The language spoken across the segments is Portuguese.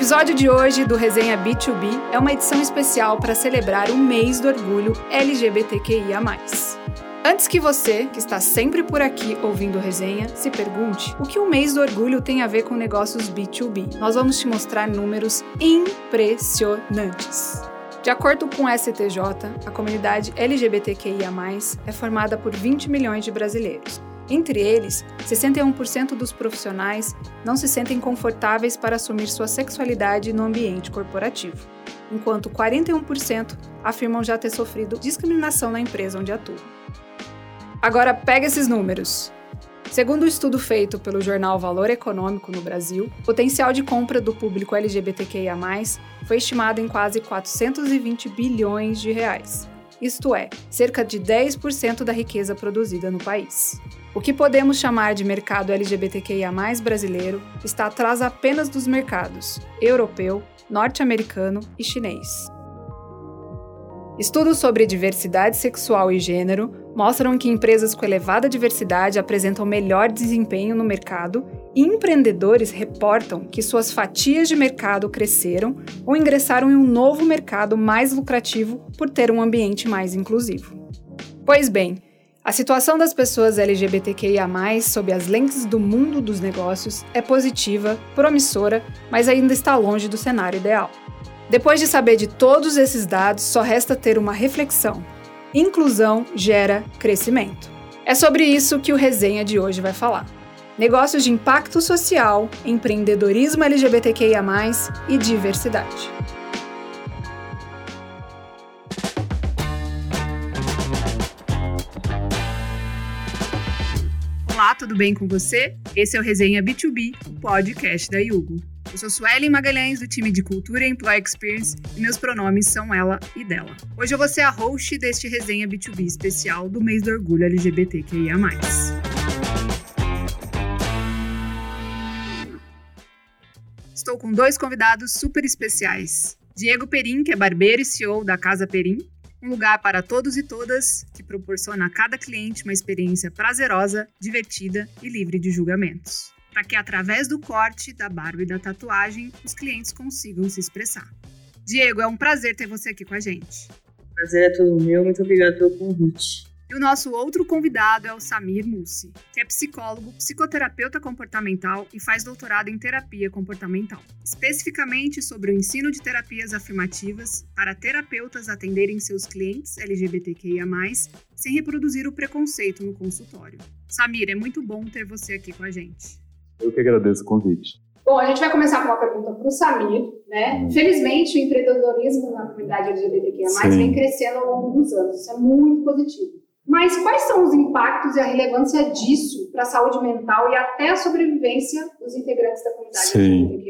episódio de hoje do Resenha B2B é uma edição especial para celebrar o mês do orgulho LGBTQIA. Antes que você, que está sempre por aqui ouvindo resenha, se pergunte o que o mês do orgulho tem a ver com negócios B2B, nós vamos te mostrar números impressionantes. De acordo com o STJ, a comunidade LGBTQIA, é formada por 20 milhões de brasileiros. Entre eles, 61% dos profissionais não se sentem confortáveis para assumir sua sexualidade no ambiente corporativo, enquanto 41% afirmam já ter sofrido discriminação na empresa onde atuam. Agora pega esses números. Segundo o um estudo feito pelo jornal Valor Econômico no Brasil, o potencial de compra do público LGBTQIA+, foi estimado em quase 420 bilhões de reais. Isto é, cerca de 10% da riqueza produzida no país. O que podemos chamar de mercado LGBTQIA+ brasileiro está atrás apenas dos mercados europeu, norte-americano e chinês. Estudos sobre diversidade sexual e gênero mostram que empresas com elevada diversidade apresentam melhor desempenho no mercado e empreendedores reportam que suas fatias de mercado cresceram ou ingressaram em um novo mercado mais lucrativo por ter um ambiente mais inclusivo. Pois bem, a situação das pessoas LGBTQIA, sob as lentes do mundo dos negócios, é positiva, promissora, mas ainda está longe do cenário ideal. Depois de saber de todos esses dados, só resta ter uma reflexão Inclusão gera crescimento. É sobre isso que o resenha de hoje vai falar. Negócios de impacto social, empreendedorismo LGBTQIA, e diversidade. Olá, tudo bem com você? Esse é o Resenha B2B, o podcast da Yugo. Eu sou Suelen Magalhães, do time de Cultura e Employee Experience, e meus pronomes são ela e dela. Hoje eu vou ser a host deste resenha B2B especial do mês do orgulho LGBTQIA. Estou com dois convidados super especiais. Diego Perim, que é barbeiro e CEO da Casa Perim, um lugar para todos e todas que proporciona a cada cliente uma experiência prazerosa, divertida e livre de julgamentos para que através do corte, da barba e da tatuagem, os clientes consigam se expressar. Diego, é um prazer ter você aqui com a gente. Prazer é todo meu, muito obrigado pelo convite. E o nosso outro convidado é o Samir Mussi, que é psicólogo, psicoterapeuta comportamental e faz doutorado em terapia comportamental, especificamente sobre o ensino de terapias afirmativas para terapeutas atenderem seus clientes LGBTQIA+, sem reproduzir o preconceito no consultório. Samir, é muito bom ter você aqui com a gente. Eu que agradeço o convite. Bom, a gente vai começar com uma pergunta para o Samir. Né? Hum. Felizmente, o empreendedorismo na comunidade LGBTQIA+, vem crescendo ao longo dos anos. Isso é muito positivo. Mas quais são os impactos e a relevância disso para a saúde mental e até a sobrevivência dos integrantes da comunidade Sim.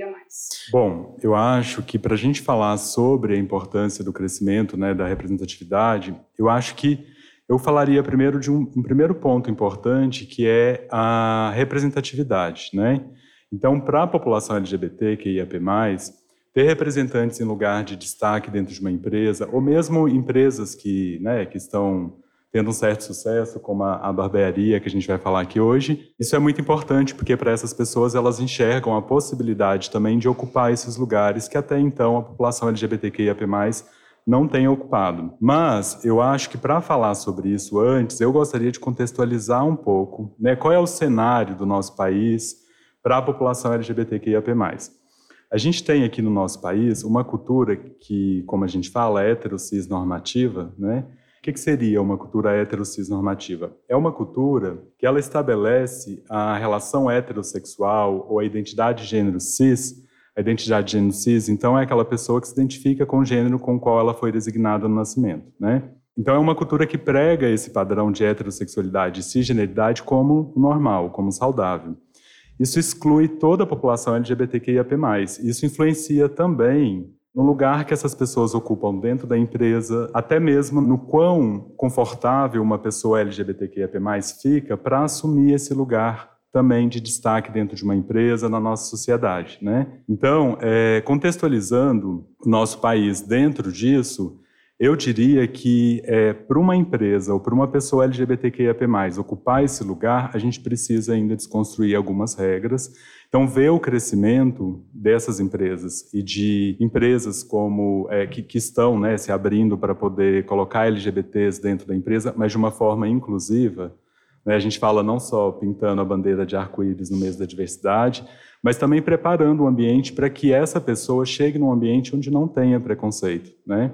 Bom, eu acho que para a gente falar sobre a importância do crescimento, né, da representatividade, eu acho que eu falaria primeiro de um, um primeiro ponto importante, que é a representatividade, né? Então, para a população LGBT, que IAP+, ter representantes em lugar de destaque dentro de uma empresa, ou mesmo empresas que, né, que estão tendo um certo sucesso, como a, a barbearia que a gente vai falar aqui hoje, isso é muito importante, porque para essas pessoas elas enxergam a possibilidade também de ocupar esses lugares que até então a população LGBTQIAP+, não tem ocupado. Mas eu acho que para falar sobre isso antes, eu gostaria de contextualizar um pouco né, qual é o cenário do nosso país para a população LGBTQIAP+. A gente tem aqui no nosso país uma cultura que, como a gente fala, é heterocis normativa, né? O que, seria uma cultura heterocis normativa? É uma cultura que ela estabelece a relação heterossexual ou a identidade de gênero cis a identidade de gênero cis, então, é aquela pessoa que se identifica com o gênero com o qual ela foi designada no nascimento, né? Então, é uma cultura que prega esse padrão de heterossexualidade e cisgeneridade como normal, como saudável. Isso exclui toda a população LGBTQIAP+. Isso influencia também no lugar que essas pessoas ocupam dentro da empresa, até mesmo no quão confortável uma pessoa LGBTQIAP+, fica para assumir esse lugar também de destaque dentro de uma empresa, na nossa sociedade. Né? Então, é, contextualizando o nosso país dentro disso, Eu diria que é, para uma empresa ou para uma pessoa LGBTQIAP+, ocupar esse lugar, a gente precisa ainda desconstruir algumas regras. Então, ver o crescimento dessas empresas e de empresas como é, que, que, estão né, se abrindo para poder colocar LGBTs dentro da empresa, mas de uma forma inclusiva. Né? A gente fala não só pintando a bandeira de arco-íris no mês da diversidade, mas também preparando o ambiente para que essa pessoa chegue num ambiente onde não tenha preconceito, né?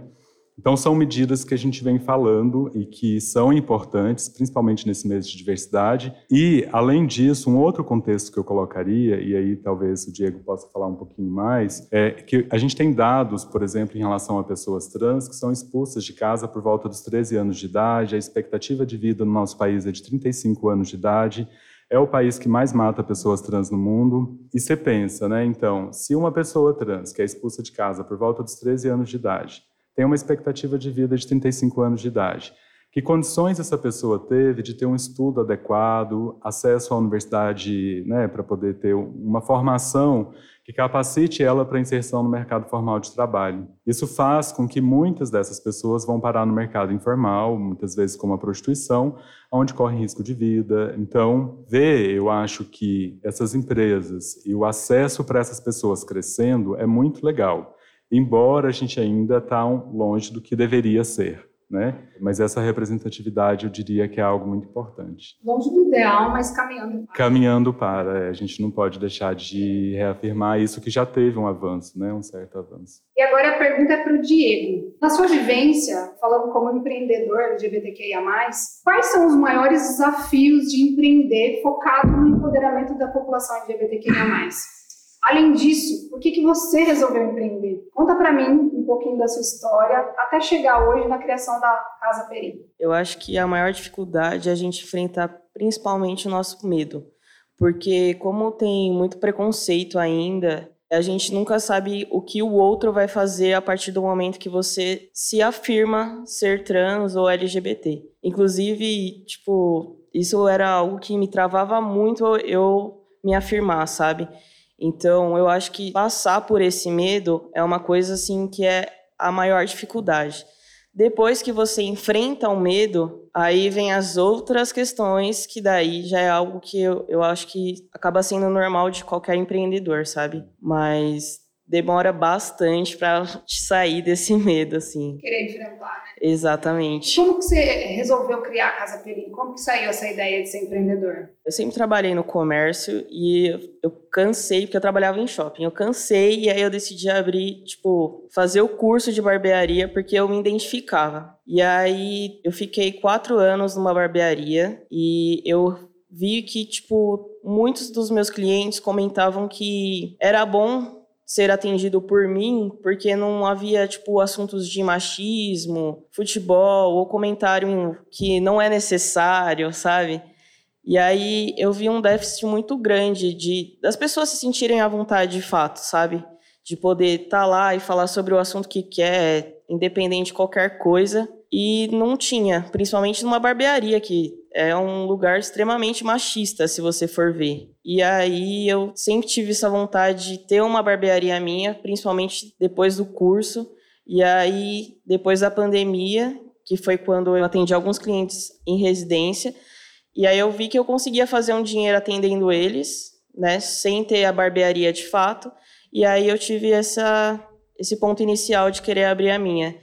Então, são medidas que a gente vem falando e que são importantes, principalmente nesse mês de diversidade. E, além disso, um outro contexto que eu colocaria, e aí talvez o Diego possa falar um pouquinho mais, é que a gente tem dados, por exemplo, em relação a pessoas trans que são expulsas de casa por volta dos 13 anos de idade, a expectativa de vida no nosso país é de 35 anos de idade. É o país que mais mata pessoas trans no mundo. E você pensa, né? Então, se uma pessoa trans que é expulsa de casa por volta dos 13 anos de idade tem uma expectativa de vida de 35 anos de idade. Que condições essa pessoa teve de ter um estudo adequado, acesso à universidade, né, para poder ter uma formação que capacite ela para inserção no mercado formal de trabalho. Isso faz com que muitas dessas pessoas vão parar no mercado informal, muitas vezes como a prostituição, onde corre risco de vida. Então, ver, eu acho que essas empresas e o acesso para essas pessoas crescendo é muito legal embora a gente ainda está longe do que deveria ser. Né? Mas essa representatividade eu diria que é algo muito importante. Longe do ideal, mas caminhando para. Caminhando para, é, a gente não pode deixar de reafirmar isso que já teve um avanço, né? um certo avanço. E agora a pergunta é para o Diego. Na sua vivência, falando como empreendedor LGBTQIA+, quais são os maiores desafios de empreender focado no empoderamento da população LGBTQIA+. Além disso, por que, que você resolveu empreender? Conta para mim um pouquinho da sua história até chegar hoje na criação da Casa Peri. Eu acho que a maior dificuldade é a gente enfrentar principalmente o nosso medo, porque como tem muito preconceito ainda, a gente nunca sabe o que o outro vai fazer a partir do momento que você se afirma ser trans ou LGBT. Inclusive, tipo, isso era algo que me travava muito eu me afirmar, sabe? Então, eu acho que passar por esse medo é uma coisa assim que é a maior dificuldade. Depois que você enfrenta o medo, aí vem as outras questões, que daí já é algo que eu, eu acho que acaba sendo normal de qualquer empreendedor, sabe? Mas demora bastante para sair desse medo, assim. Querer enfrentar, né? Exatamente. Como que você resolveu criar a Casa Perim? Como que saiu essa ideia de ser empreendedor? Eu sempre trabalhei no comércio e eu cansei, porque eu trabalhava em shopping. Eu cansei e aí eu decidi abrir, tipo, fazer o curso de barbearia porque eu me identificava. E aí eu fiquei quatro anos numa barbearia e eu vi que, tipo, muitos dos meus clientes comentavam que era bom ser atendido por mim, porque não havia, tipo, assuntos de machismo, futebol ou comentário que não é necessário, sabe? E aí eu vi um déficit muito grande de das pessoas se sentirem à vontade de fato, sabe? De poder estar tá lá e falar sobre o assunto que quer, independente de qualquer coisa. E não tinha, principalmente numa barbearia que é um lugar extremamente machista, se você for ver. E aí eu sempre tive essa vontade de ter uma barbearia minha, principalmente depois do curso. E aí, depois da pandemia, que foi quando eu atendi alguns clientes em residência, e aí eu vi que eu conseguia fazer um dinheiro atendendo eles, né, sem ter a barbearia de fato. E aí eu tive essa esse ponto inicial de querer abrir a minha.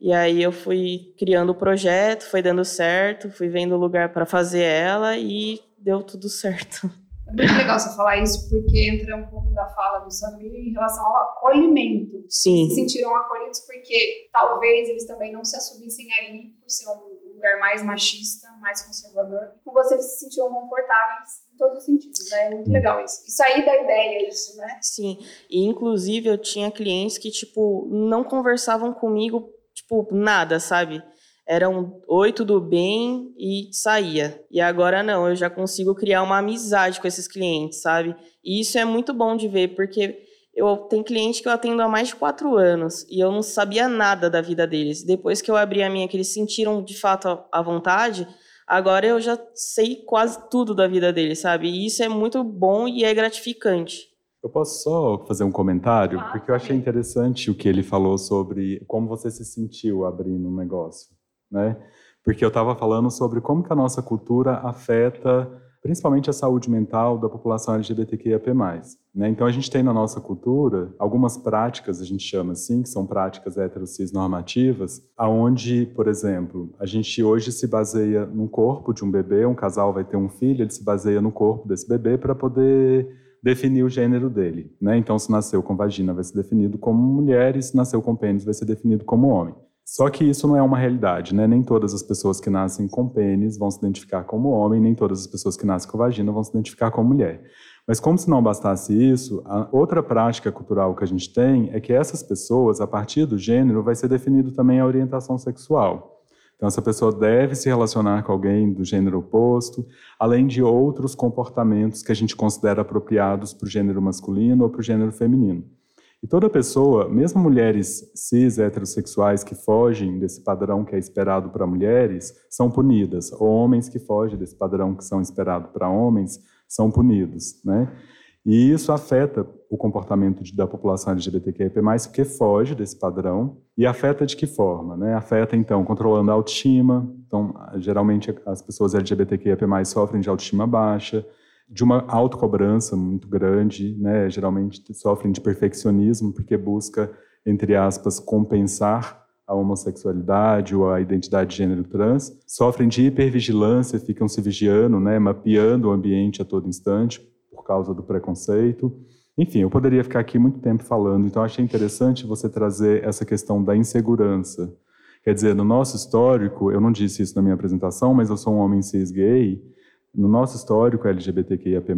E aí eu fui criando o projeto, foi dando certo, fui vendo o lugar para fazer ela e deu tudo certo. É muito legal você falar isso, porque entra um pouco da fala do Samir em relação ao acolhimento. Sim. Se sentiram acolhidos porque talvez eles também não se assumissem ali por ser um lugar mais machista, mais conservador. E com você se sentiam confortáveis em todos os sentidos, né? É muito legal isso. E sair da ideia isso, né? Sim. E inclusive eu tinha clientes que, tipo, não conversavam comigo tipo, nada, sabe? Era um oi, tudo bem e saía. E agora não, eu já consigo criar uma amizade com esses clientes, sabe? E isso é muito bom de ver, porque eu tenho cliente que eu atendo há mais de quatro anos e eu não sabia nada da vida deles. Depois que eu abri a minha, que eles sentiram de fato a vontade, agora eu já sei quase tudo da vida deles, sabe? E isso é muito bom e é gratificante. Eu posso só fazer um comentário? Ah, porque eu achei interessante o que ele falou sobre como você se sentiu abrindo um negócio, né? Porque eu estava falando sobre como que a nossa cultura afeta principalmente a saúde mental da população LGBTQIAP+. Né? Então a gente tem na nossa cultura algumas práticas, a gente chama assim, que são práticas heterocis normativas, aonde, por exemplo, a gente hoje se baseia no corpo de um bebê, um casal vai ter um filho, ele se baseia no corpo desse bebê para poder definir o gênero dele. Né? Então, se nasceu com vagina, vai ser definido como mulher, e se nasceu com pênis, vai ser definido como homem. Só que isso não é uma realidade, né? Nem todas as pessoas que nascem com pênis vão se identificar como homem, nem todas as pessoas que nascem com vagina vão se identificar como mulher. Mas como se não bastasse isso, a outra prática cultural que a gente tem é que essas pessoas, a partir do gênero, vai ser definido também a orientação sexual. Então, essa pessoa deve se relacionar com alguém do gênero oposto, além de outros comportamentos que a gente considera apropriados para o gênero masculino ou para o gênero feminino. E toda pessoa, mesmo mulheres cis heterossexuais que fogem desse padrão que é esperado para mulheres, são punidas. Ou homens que fogem desse padrão que são esperado para homens são punidos, né? E isso afeta o comportamento da população LGBTQIA+, porque foge desse padrão. E afeta de que forma? Né? Afeta, então, controlando a autoestima. Então, geralmente, as pessoas LGBTQIA+, sofrem de autoestima baixa, de uma autocobrança muito grande, né? Geralmente sofrem de perfeccionismo porque busca, entre aspas, compensar a homossexualidade ou a identidade de gênero trans, sofrem de hipervigilância, ficam se vigiando, né, mapeando o ambiente a todo instante por causa do preconceito. Enfim, eu poderia ficar aqui muito tempo falando, então achei interessante você trazer essa questão da insegurança. Quer dizer, no nosso histórico, eu não disse isso na minha apresentação, mas eu sou um homem cis gay, no nosso histórico LGBTQIAP+,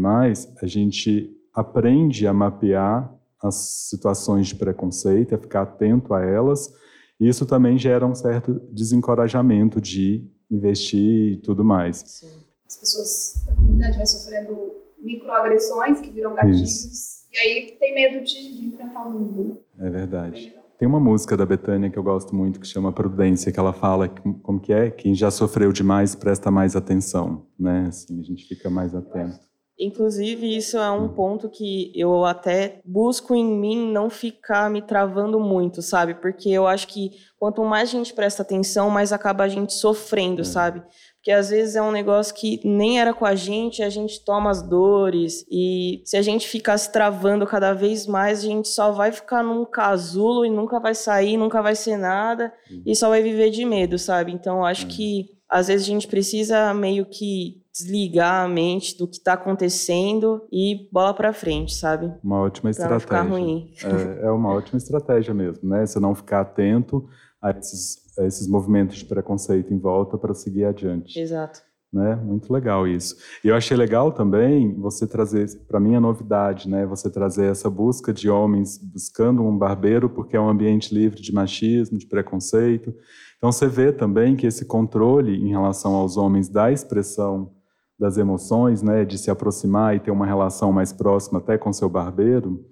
a gente aprende a mapear as situações de preconceito, a ficar atento a elas, e isso também gera um certo desencorajamento de investir e tudo mais. Sim. As pessoas da comunidade vão sofrendo microagressões que viram gatilhos, isso. e aí tem medo de, de enfrentar o mundo. É verdade. Tem uma música da Betânia que eu gosto muito que chama Prudência, que ela fala como que é, quem já sofreu demais presta mais atenção, né? Assim, a gente fica mais atento. Inclusive, isso é um ponto que eu até busco em mim não ficar me travando muito, sabe? Porque eu acho que quanto mais a gente presta atenção, mais acaba a gente sofrendo, é. sabe? Porque às vezes é um negócio que nem era com a gente, a gente toma as dores. E se a gente ficar se travando cada vez mais, a gente só vai ficar num casulo e nunca vai sair, nunca vai ser nada. Uhum. E só vai viver de medo, sabe? Então acho uhum. que às vezes a gente precisa meio que desligar a mente do que está acontecendo e bola para frente, sabe? Uma ótima pra estratégia. Não ficar ruim. É, é uma ótima estratégia mesmo, né? Você não ficar atento a esses esses movimentos de preconceito em volta para seguir adiante. Exato. Né? Muito legal isso. E eu achei legal também você trazer, para mim a novidade, né? Você trazer essa busca de homens buscando um barbeiro porque é um ambiente livre de machismo, de preconceito. Então você vê também que esse controle em relação aos homens da expressão das emoções, né, de se aproximar e ter uma relação mais próxima até com seu barbeiro,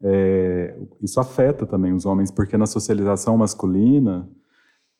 é, isso afeta também os homens, porque na socialização masculina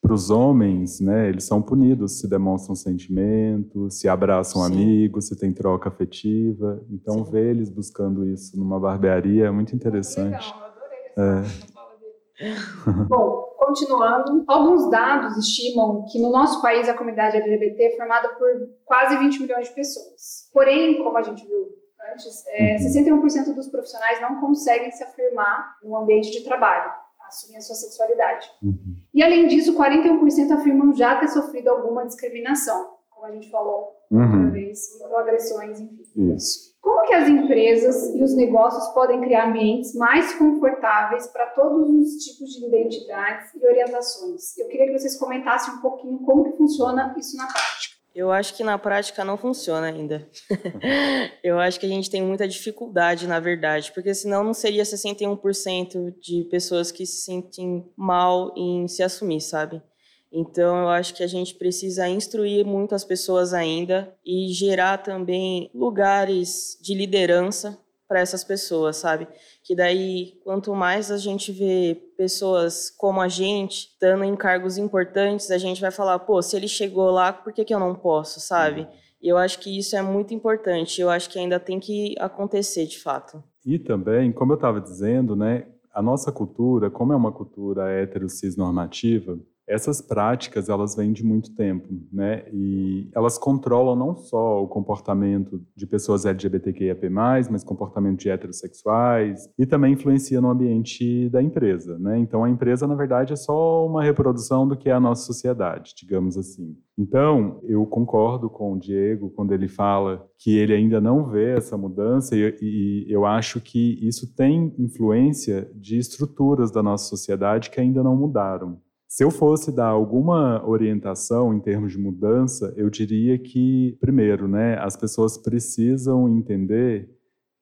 para os homens, né, eles são punidos se demonstram sentimentos, se abraçam Sim. amigos, se tem troca afetiva. Então, Sim. ver eles buscando isso numa barbearia é muito interessante. Legal, adorei é. Bom, continuando, alguns dados estimam que no nosso país a comunidade LGBT é formada por quase 20 milhões de pessoas. Porém, como a gente viu antes, é, 61% uhum. dos profissionais não conseguem se afirmar no ambiente de trabalho assumir a sua sexualidade. Uhum. E além disso, 41% afirmam já ter sofrido alguma discriminação, como a gente falou uhum. outra vez, microagressões, enfim. Isso. Como que as empresas e os negócios podem criar ambientes mais confortáveis para todos os tipos de identidades e orientações? Eu queria que vocês comentassem um pouquinho como que funciona isso na prática. Eu acho que na prática não funciona ainda. eu acho que a gente tem muita dificuldade, na verdade, porque senão não seria 61% de pessoas que se sentem mal em se assumir, sabe? Então eu acho que a gente precisa instruir muito as pessoas ainda e gerar também lugares de liderança para essas pessoas, sabe? Que daí, quanto mais a gente vê pessoas como a gente dando em cargos importantes, a gente vai falar, pô, se ele chegou lá, por que, que eu não posso, sabe? E eu acho que isso é muito importante. Eu acho que ainda tem que acontecer, de fato. E também, como eu estava dizendo, né, a nossa cultura, como é uma cultura hétero-cis normativa, essas práticas elas vêm de muito tempo, né? E elas controlam não só o comportamento de pessoas LGBTQIAP+, mas comportamento de heterossexuais e também influencia no ambiente da empresa, né? Então a empresa na verdade é só uma reprodução do que é a nossa sociedade, digamos assim. Então eu concordo com o Diego quando ele fala que ele ainda não vê essa mudança e, e eu acho que isso tem influência de estruturas da nossa sociedade que ainda não mudaram. Se eu fosse dar alguma orientação em termos de mudança, eu diria que, primeiro, né, as pessoas precisam entender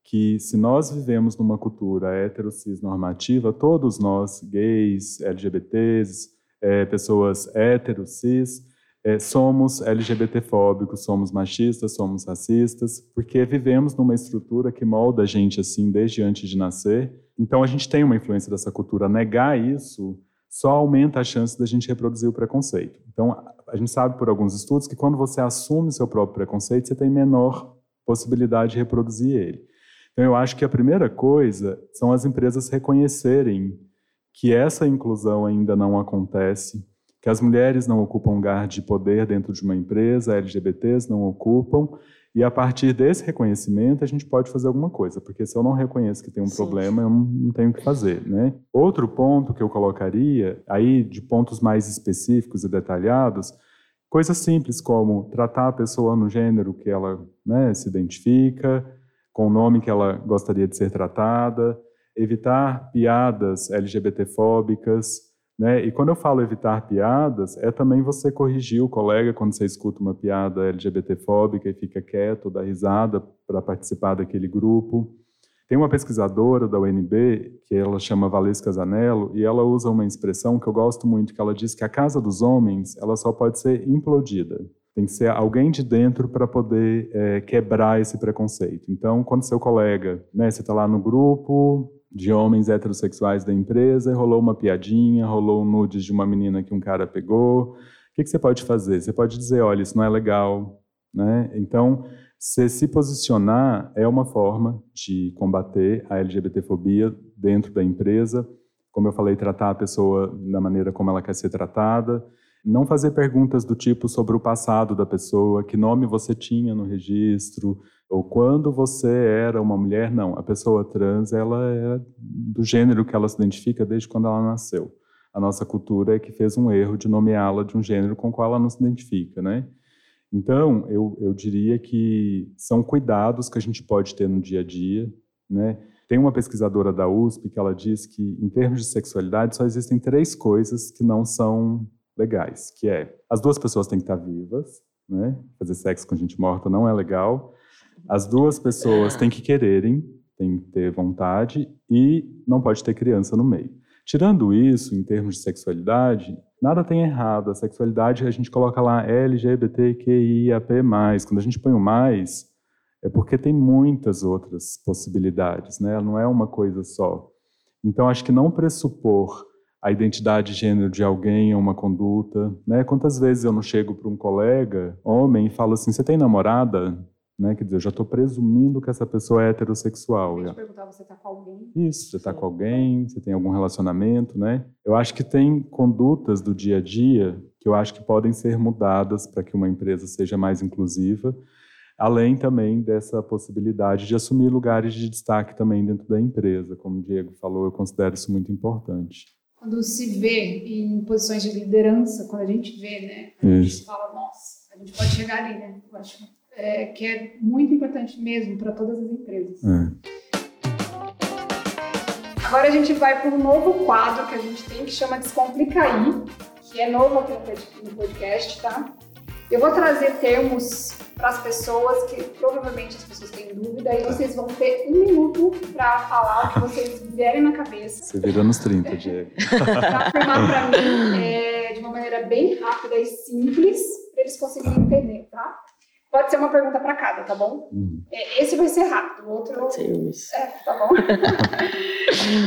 que se nós vivemos numa cultura hetero-cis normativa, todos nós, gays, LGBTs, é, pessoas hétero-cis, é, somos LGBTfóbicos, somos machistas, somos racistas, porque vivemos numa estrutura que molda a gente assim desde antes de nascer. Então a gente tem uma influência dessa cultura. Negar isso só aumenta a chance da gente reproduzir o preconceito. Então, a gente sabe por alguns estudos que quando você assume seu próprio preconceito, você tem menor possibilidade de reproduzir ele. Então, eu acho que a primeira coisa são as empresas reconhecerem que essa inclusão ainda não acontece, que as mulheres não ocupam lugar de poder dentro de uma empresa, LGBTs não ocupam, e a partir desse reconhecimento, a gente pode fazer alguma coisa, porque se eu não reconheço que tem um Sim. problema, eu não tenho o que fazer, né? Outro ponto que eu colocaria, aí de pontos mais específicos e detalhados, coisas simples como tratar a pessoa no gênero que ela né, se identifica, com o nome que ela gostaria de ser tratada, evitar piadas LGBTfóbicas, né? E quando eu falo evitar piadas, é também você corrigir o colega quando você escuta uma piada LGBTfóbica e fica quieto, dá risada para participar daquele grupo. Tem uma pesquisadora da UNB, que ela chama Valesca Zanello, e ela usa uma expressão que eu gosto muito, que ela diz que a casa dos homens ela só pode ser implodida. Tem que ser alguém de dentro para poder é, quebrar esse preconceito. Então, quando seu colega, né, você está lá no grupo, de homens heterossexuais da empresa, rolou uma piadinha, rolou um nudes de uma menina que um cara pegou. O que, que você pode fazer? Você pode dizer, olha, isso não é legal, né? Então, se se posicionar é uma forma de combater a LGBTfobia dentro da empresa. Como eu falei, tratar a pessoa da maneira como ela quer ser tratada. Não fazer perguntas do tipo sobre o passado da pessoa, que nome você tinha no registro, ou quando você era uma mulher, não. A pessoa trans, ela é do gênero que ela se identifica desde quando ela nasceu. A nossa cultura é que fez um erro de nomeá-la de um gênero com o qual ela não se identifica, né? Então, eu, eu diria que são cuidados que a gente pode ter no dia a dia, né? Tem uma pesquisadora da USP que ela diz que, em termos de sexualidade, só existem três coisas que não são legais, que é as duas pessoas têm que estar vivas, né? Fazer sexo com gente morta não é legal. As duas pessoas têm que quererem, têm que ter vontade e não pode ter criança no meio. Tirando isso, em termos de sexualidade, nada tem errado. A sexualidade a gente coloca lá LGBTQIAP+. Quando a gente põe o mais, é porque tem muitas outras possibilidades, né? Não é uma coisa só. Então, acho que não pressupor a identidade de gênero de alguém ou uma conduta, né? Quantas vezes eu não chego para um colega, homem, e falo assim, você tem namorada? Né? Quer dizer, eu já estou presumindo que essa pessoa é heterossexual. Eu perguntar, você está com alguém? Isso, você está com alguém, você tem algum relacionamento, né? Eu acho que tem condutas do dia a dia que eu acho que podem ser mudadas para que uma empresa seja mais inclusiva, além também dessa possibilidade de assumir lugares de destaque também dentro da empresa. Como o Diego falou, eu considero isso muito importante. Quando se vê em posições de liderança, quando a gente vê, né? A gente fala, nossa, a gente pode chegar ali, né? Eu acho é, que é muito importante mesmo para todas as empresas. É. Agora a gente vai para um novo quadro que a gente tem que chama Descomplica aí, que é novo aqui no podcast, tá? Eu vou trazer termos para as pessoas que provavelmente as pessoas têm dúvida e vocês vão ter um minuto para falar o que vocês vierem na cabeça. Você vira nos 30, Diego. para afirmar para mim é, de uma maneira bem rápida e simples para eles conseguirem entender, tá? Pode ser uma pergunta para cada, tá bom? Uhum. Esse vai ser rápido, o outro. Sim, isso. É, tá bom?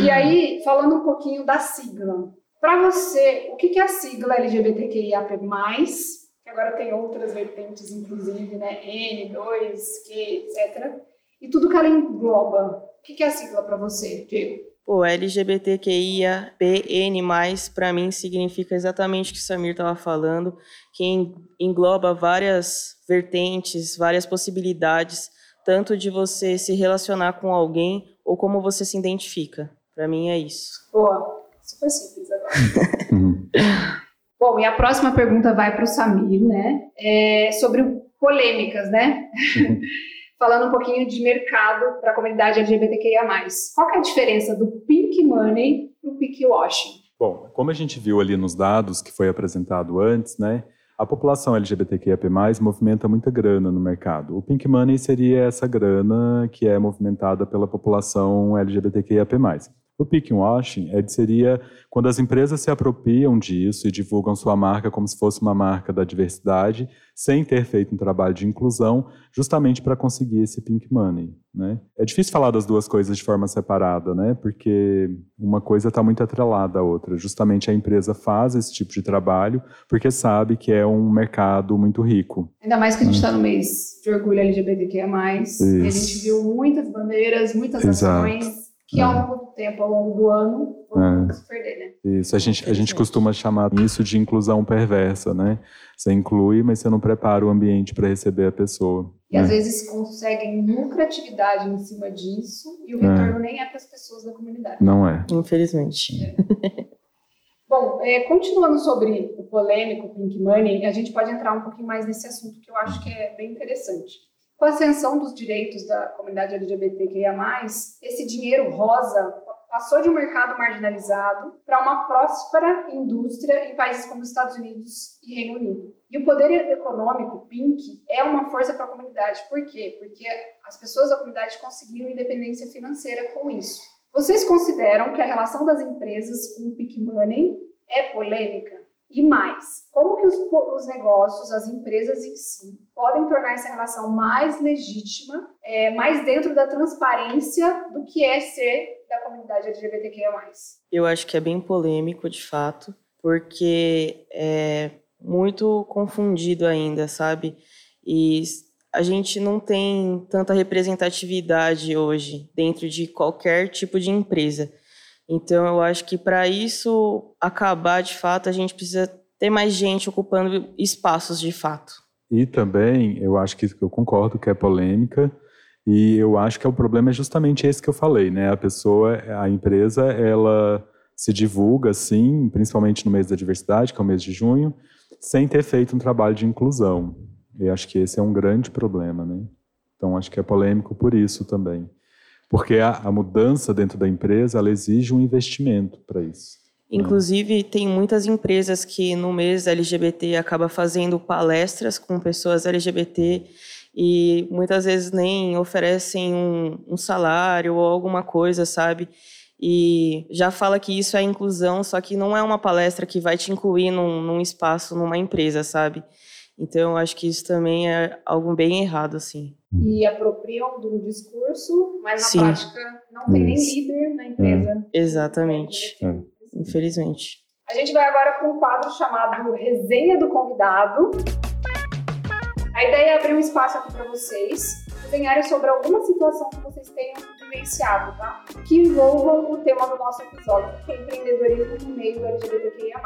e aí, falando um pouquinho da sigla. Para você, o que é a sigla LGBTQIAP+, que agora tem outras vertentes, inclusive, né? N, 2, Q, etc. E tudo que ela engloba. O que é a sigla para você, Diego? Pô, LGBTQIA, PN+, para mim significa exatamente o que o Samir estava falando, que engloba várias vertentes, várias possibilidades, tanto de você se relacionar com alguém ou como você se identifica. Para mim é isso. Boa, super simples agora. Bom, e a próxima pergunta vai para o Samir, né? É sobre polêmicas, né? falando um pouquinho de mercado para a comunidade LGBTQIA+. Qual é a diferença do pink money para o pink washing? Bom, como a gente viu ali nos dados que foi apresentado antes, né, a população LGBTQIAP+, movimenta muita grana no mercado. O pink money seria essa grana que é movimentada pela população LGBTQIAP+. O pickwashing é, seria quando as empresas se apropriam disso e divulgam sua marca como se fosse uma marca da diversidade, sem ter feito um trabalho de inclusão, justamente para conseguir esse pink money. Né? É difícil falar das duas coisas de forma separada, né? porque uma coisa está muito atrelada à outra. Justamente a empresa faz esse tipo de trabalho porque sabe que é um mercado muito rico. Ainda mais que a gente está hum. no mês de orgulho LGBTQIA+, Isso. e a gente viu muitas bandeiras, muitas Exato. ações que ao tempo, ao longo do ano, é. se perder, né? Isso, a gente, a gente costuma chamar isso de inclusão perversa, né? Você inclui, mas você não prepara o ambiente para receber a pessoa. E né? às vezes conseguem lucratividade em cima disso e o retorno é. nem é para as pessoas da comunidade. Não é. Infelizmente. É. Bom, é, continuando sobre o polêmico Pink Money, a gente pode entrar um pouquinho mais nesse assunto que eu acho que é bem interessante. Com a ascensão dos direitos da comunidade LGBTQIA+, esse dinheiro rosa passou de um mercado marginalizado para uma próspera indústria em países como Estados Unidos e Reino Unido. E o poder econômico, PINK, é uma força para a comunidade. Por quê? Porque as pessoas da comunidade conseguiram independência financeira com isso. Vocês consideram que a relação das empresas com o PINK Money é polêmica? E mais, como que os, os, negócios, as empresas em si, podem tornar essa relação mais legítima, é, mais dentro da transparência do que é ser da comunidade LGBTQIA+. Eu acho que é bem polêmico, de fato, porque é muito confundido ainda, sabe? E a gente não tem tanta representatividade hoje dentro de qualquer tipo de empresa. Então, eu acho que para isso acabar de fato, a gente precisa ter mais gente ocupando espaços de fato. E também, eu acho que eu concordo que é polêmica, e eu acho que o problema é justamente esse que eu falei, né? A pessoa, a empresa, ela se divulga, sim, principalmente no mês da diversidade, que é o mês de junho, sem ter feito um trabalho de inclusão. E acho que esse é um grande problema, né? Então, acho que é polêmico por isso também porque a, a mudança dentro da empresa ela exige um investimento para isso. Inclusive, tem muitas empresas que no mês LGBT acaba fazendo palestras com pessoas LGBT e muitas vezes nem oferecem um, um, salário ou alguma coisa, sabe? E já fala que isso é inclusão, só que não é uma palestra que vai te incluir num, num espaço, numa empresa, sabe? Então, eu acho que isso também é algo bem errado, assim. E apropriam do discurso, mas na Sim. prática não tem nem líder na empresa. É. Exatamente. É. Infelizmente. A gente vai agora com um quadro chamado Resenha do Convidado. A ideia é abrir um espaço aqui para vocês desenharem sobre alguma situação que vocês tenham vivenciado, tá? Que envolvam o tema do nosso episódio, que é empreendedorismo no meio do LGBTQIA+.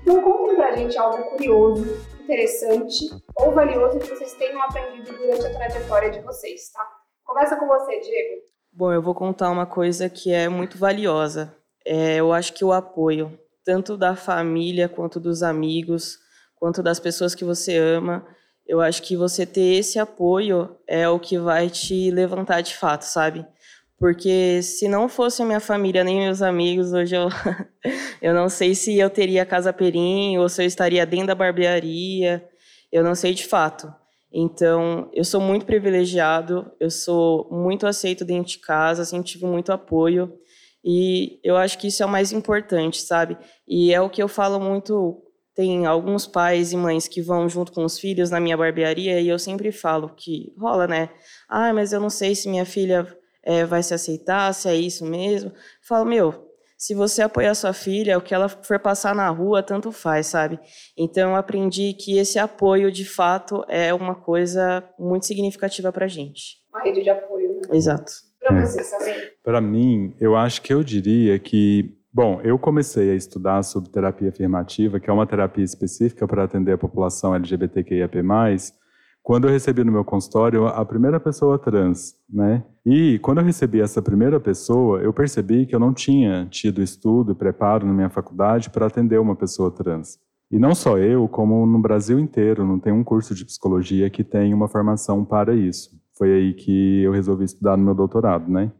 Então contem pra gente algo curioso, interessante ou valioso que vocês tenham aprendido durante a trajetória de vocês, tá? Começa com você, Diego. Bom, eu vou contar uma coisa que é muito valiosa. É, eu acho que o apoio, tanto da família, quanto dos amigos, quanto das pessoas que você ama, eu acho que você ter esse apoio é o que vai te levantar de fato, sabe? Porque se não fosse minha família nem meus amigos, hoje eu, eu não sei se eu teria Casa Perim ou se eu estaria dentro da barbearia. Eu não sei de fato. Então, eu sou muito privilegiado, eu sou muito aceito dentro de casa, sempre tive muito apoio. E eu acho que isso é o mais importante, sabe? E é o que eu falo muito. Tem alguns pais e mães que vão junto com os filhos na minha barbearia e eu sempre falo que rola, né? Ah, mas eu não sei se minha filha é, vai se aceitar, se é isso mesmo. Falo, meu, se você apoiar sua filha, o que ela for passar na rua, tanto faz, sabe? Então eu aprendi que esse apoio, de fato, é uma coisa muito significativa pra gente. Uma rede de apoio, né? Exato. Para é. você, Samir? Para mim, eu acho que eu diria que Bom, eu comecei a estudar sobre terapia afirmativa, que é uma terapia específica para atender a população LGBTQIAP+, quando eu recebi no meu consultório a primeira pessoa trans, né? E quando eu recebi essa primeira pessoa, eu percebi que eu não tinha tido estudo e preparo na minha faculdade para atender uma pessoa trans. E não só eu, como no Brasil inteiro, não tem um curso de psicologia que tenha uma formação para isso. Foi aí que eu resolvi estudar no meu doutorado, né?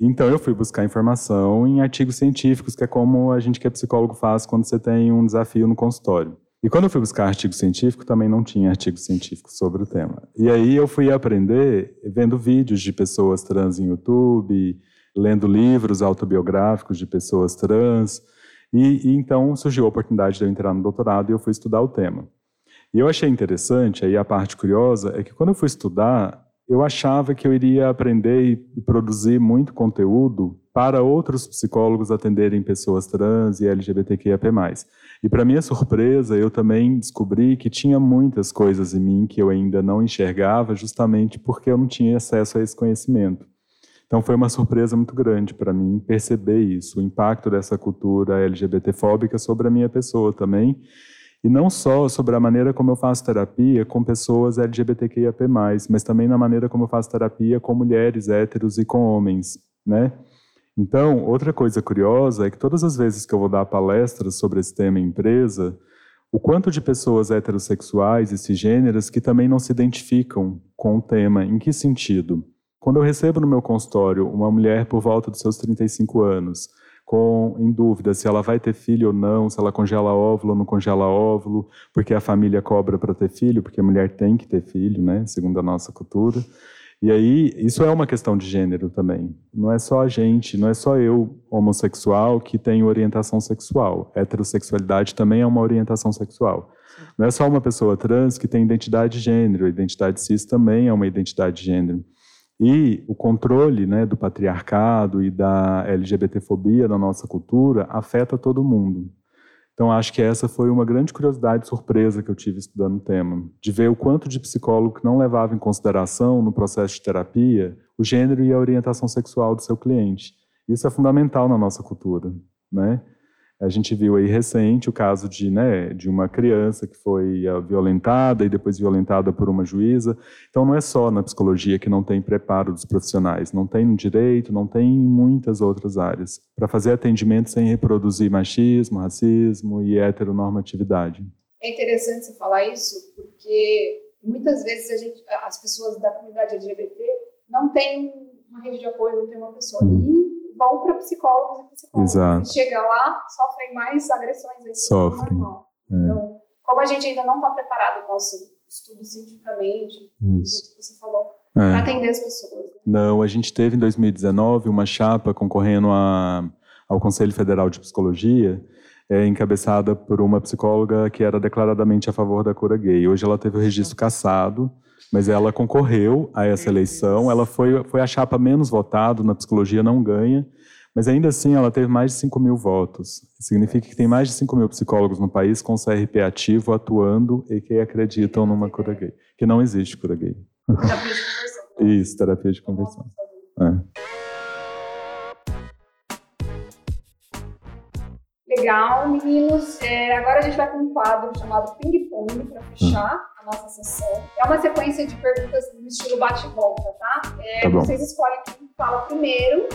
Então eu fui buscar informação em artigos científicos, que é como a gente que é psicólogo faz quando você tem um desafio no consultório. E quando eu fui buscar artigo científico, também não tinha artigo científico sobre o tema. E aí eu fui aprender vendo vídeos de pessoas trans em YouTube, lendo livros autobiográficos de pessoas trans. E, e então surgiu a oportunidade de eu entrar no doutorado e eu fui estudar o tema. E eu achei interessante, aí a parte curiosa, é que quando eu fui estudar, eu achava que eu iria aprender e produzir muito conteúdo para outros psicólogos atenderem pessoas trans e LGBTQIAP+. E para minha surpresa, eu também descobri que tinha muitas coisas em mim que eu ainda não enxergava, justamente porque eu não tinha acesso a esse conhecimento. Então foi uma surpresa muito grande para mim perceber isso, o impacto dessa cultura LGBTfóbica sobre a minha pessoa também, e não só sobre a maneira como eu faço terapia com pessoas LGBTQIAP+, mas também na maneira como eu faço terapia com mulheres héteros e com homens, né? Então, outra coisa curiosa é que todas as vezes que eu vou dar palestras sobre esse tema em empresa, o quanto de pessoas heterossexuais e cisgêneras que também não se identificam com o tema, em que sentido? Quando eu recebo no meu consultório uma mulher por volta dos seus 35 anos, com em dúvida se ela vai ter filho ou não, se ela congela óvulo ou não congela óvulo, porque a família cobra para ter filho, porque a mulher tem que ter filho, né, segundo a nossa cultura. E aí, isso é uma questão de gênero também. Não é só a gente, não é só eu, homossexual, que tem orientação sexual. Heterossexualidade também é uma orientação sexual. Não é só uma pessoa trans que tem identidade de gênero, a identidade cis também é uma identidade de gênero. E o controle né, do patriarcado e da LGBTfobia na nossa cultura afeta todo mundo. Então, acho que essa foi uma grande curiosidade surpresa que eu tive estudando o tema, de ver o quanto de psicólogo que não levava em consideração no processo de terapia o gênero e a orientação sexual do seu cliente. Isso é fundamental na nossa cultura, né? A gente viu aí recente o caso de, né, de uma criança que foi violentada e depois violentada por uma juíza. Então não é só na psicologia que não tem preparo dos profissionais, não tem no direito, não tem em muitas outras áreas para fazer atendimento sem reproduzir machismo, racismo e heteronormatividade. É interessante você falar isso porque muitas vezes gente, as pessoas da comunidade LGBT não têm uma rede de apoio, não tem uma pessoa. Hum vão para psicólogos e psicólogos. Exato. E chega lá, sofrem mais agressões. Aí, Sofrem. É. Então, como a gente ainda não está preparado, nosso estudo cientificamente, Isso. que você falou, é. para atender as pessoas. Né? Não, a gente teve em 2019 uma chapa concorrendo a, ao Conselho Federal de Psicologia, é, encabeçada por uma psicóloga que era declaradamente a favor da cura gay. Hoje ela teve o registro cassado, mas ela concorreu a essa eleição. Ela foi, foi a chapa menos votada na psicologia, não ganha, mas ainda assim ela teve mais de 5 mil votos. Significa que tem mais de 5 mil psicólogos no país com CRP ativo atuando e que acreditam numa cura gay. Que não existe cura gay. Terapia de conversão. Isso, terapia de conversão. É. Legal, meninos. É, agora a gente vai com um quadro chamado Ping Pong para fechar a nossa sessão. É uma sequência de perguntas no estilo bate-volta, tá? É, tá vocês escolhem quem fala primeiro.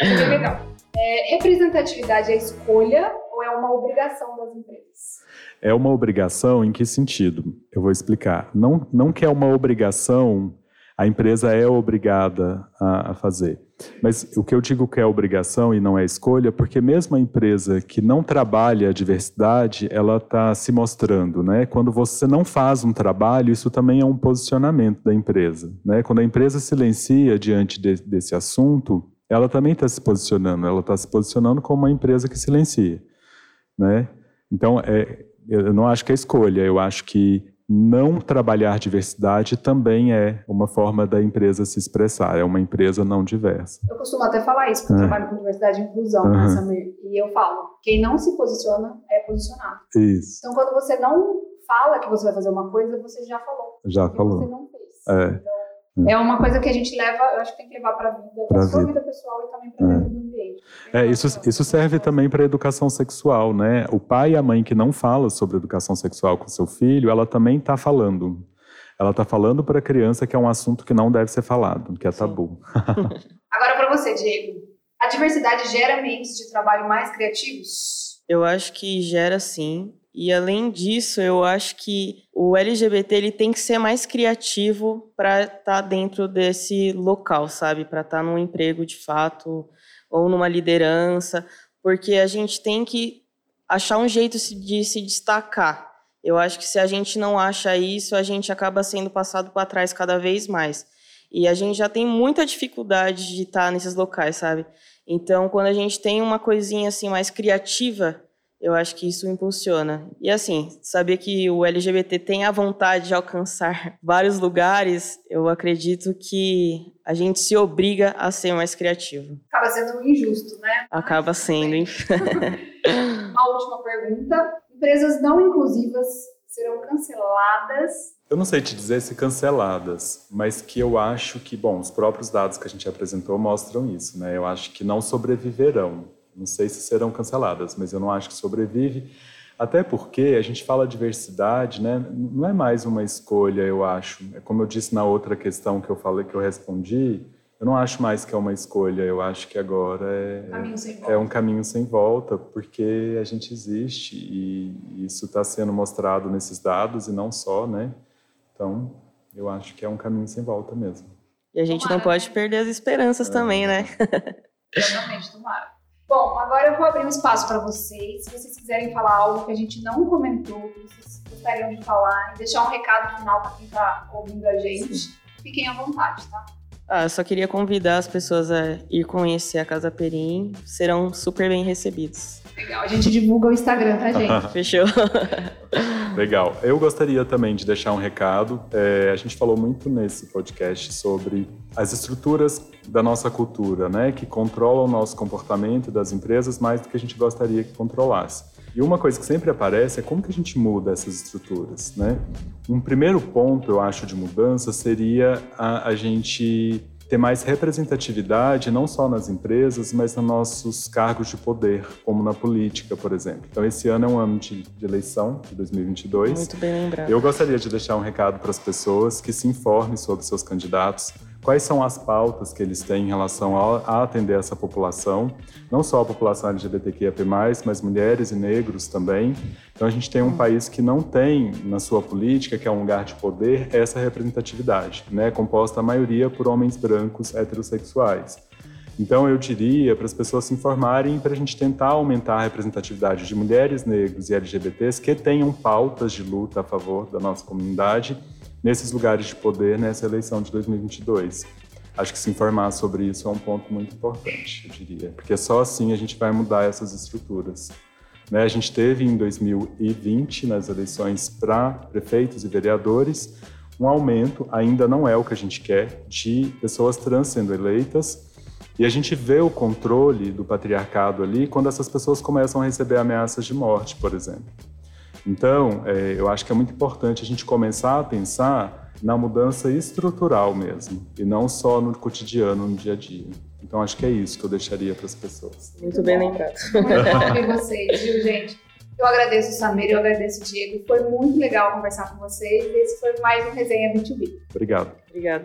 é legal. É, representatividade é escolha ou é uma obrigação das empresas? É uma obrigação em que sentido? Eu vou explicar. Não, não que é uma obrigação a empresa é obrigada a, a, fazer. Mas o que eu digo que é obrigação e não é escolha, porque mesmo a empresa que não trabalha a diversidade, ela está se mostrando, né? Quando você não faz um trabalho, isso também é um posicionamento da empresa, né? Quando a empresa silencia diante de, desse assunto, ela também está se posicionando, ela está se posicionando como uma empresa que silencia, né? Então, é, eu não acho que é escolha, eu acho que não trabalhar diversidade também é uma forma da empresa se expressar, é uma empresa não diversa. Eu costumo até falar isso, porque eu é. trabalho com diversidade e inclusão, uhum. né, Samir? E eu falo, quem não se posiciona é posicionado. Isso. Então, quando você não fala que você vai fazer uma coisa, você já falou. Já falou. Você não fez. É. Então, É. é uma coisa que a gente leva, eu acho que tem que levar para a vida, para a sua vida. vida pessoal e também para é. dentro do ambiente. É, isso, isso serve também para a educação sexual, né? O pai e a mãe que não fala sobre educação sexual com seu filho, ela também está falando. Ela está falando para a criança que é um assunto que não deve ser falado, que é tabu. Agora para você, Diego. A diversidade gera ambientes de trabalho mais criativos? Eu acho que gera sim. E além disso, eu acho que o LGBT ele tem que ser mais criativo para estar tá dentro desse local, sabe? Para estar tá num emprego de fato ou numa liderança, porque a gente tem que achar um jeito de se destacar. Eu acho que se a gente não acha isso, a gente acaba sendo passado para trás cada vez mais. E a gente já tem muita dificuldade de estar tá nesses locais, sabe? Então, quando a gente tem uma coisinha assim mais criativa, eu acho que isso impulsiona. E assim, saber que o LGBT tem a vontade de alcançar vários lugares, eu acredito que a gente se obriga a ser mais criativo. Acaba sendo injusto, né? Acaba sendo. Uma última pergunta. Empresas não inclusivas serão canceladas? Eu não sei te dizer se canceladas, mas que eu acho que, bom, os próprios dados que a gente apresentou mostram isso, né? Eu acho que não sobreviverão não sei se serão canceladas, mas eu não acho que sobrevive. Até porque a gente fala diversidade, né? Não é mais uma escolha, eu acho. É como eu disse na outra questão que eu falei, que eu respondi. Eu não acho mais que é uma escolha. Eu acho que agora é, é um caminho sem volta, porque a gente existe e isso está sendo mostrado nesses dados e não só, né? Então, eu acho que é um caminho sem volta mesmo. E a gente tomara, não pode né? perder as esperanças é. também, né? Exatamente, tomara. Bom, agora eu vou abrir um espaço para vocês. Se vocês quiserem falar algo que a gente não comentou, que vocês gostariam de falar, e deixar um recado final para quem está ouvindo a gente, Sim. fiquem à vontade, tá? Ah, só queria convidar as pessoas a ir conhecer a Casa Perim. Serão super bem recebidos. Legal, a gente divulga o Instagram, tá, gente? Fechou. Legal. Eu gostaria também de deixar um recado. É, a gente falou muito nesse podcast sobre as estruturas da nossa cultura, né, que controlam o nosso comportamento das empresas mais do que a gente gostaria que controlasse. E uma coisa que sempre aparece é como que a gente muda essas estruturas, né? Um primeiro ponto, eu acho, de mudança seria a, a gente ter mais representatividade, não só nas empresas, mas nos nossos cargos de poder, como na política, por exemplo. Então, esse ano é um ano de, de eleição, de 2022. Muito bem lembrado. Eu gostaria de deixar um recado para as pessoas que se informem sobre seus candidatos, quais são as pautas que eles têm em relação a, atender essa população, não só a população LGBTQIA+, mas mulheres e negros também. Então a gente tem um hum. país que não tem na sua política, que é um lugar de poder, essa representatividade, né, composta a maioria por homens brancos heterossexuais. Então eu diria para as pessoas se informarem para a gente tentar aumentar a representatividade de mulheres, negros e LGBTs que tenham pautas de luta a favor da nossa comunidade nesses lugares de poder nessa eleição de 2022. Acho que se informar sobre isso é um ponto muito importante, eu diria, porque só assim a gente vai mudar essas estruturas. Né? A gente teve em 2020, nas eleições para prefeitos e vereadores, um aumento, ainda não é o que a gente quer, de pessoas trans sendo eleitas. E a gente vê o controle do patriarcado ali quando essas pessoas começam a receber ameaças de morte, por exemplo. Então, é, eu acho que é muito importante a gente começar a pensar na mudança estrutural mesmo, e não só no cotidiano, no dia a dia. Então, acho que é isso que eu deixaria para as pessoas. Muito bem lembrado. Muito bom vocês, viu, gente? Eu agradeço o Samir, eu agradeço o Diego. Foi muito legal conversar com vocês. Esse foi mais um Resenha B2B. Obrigado. Obrigada.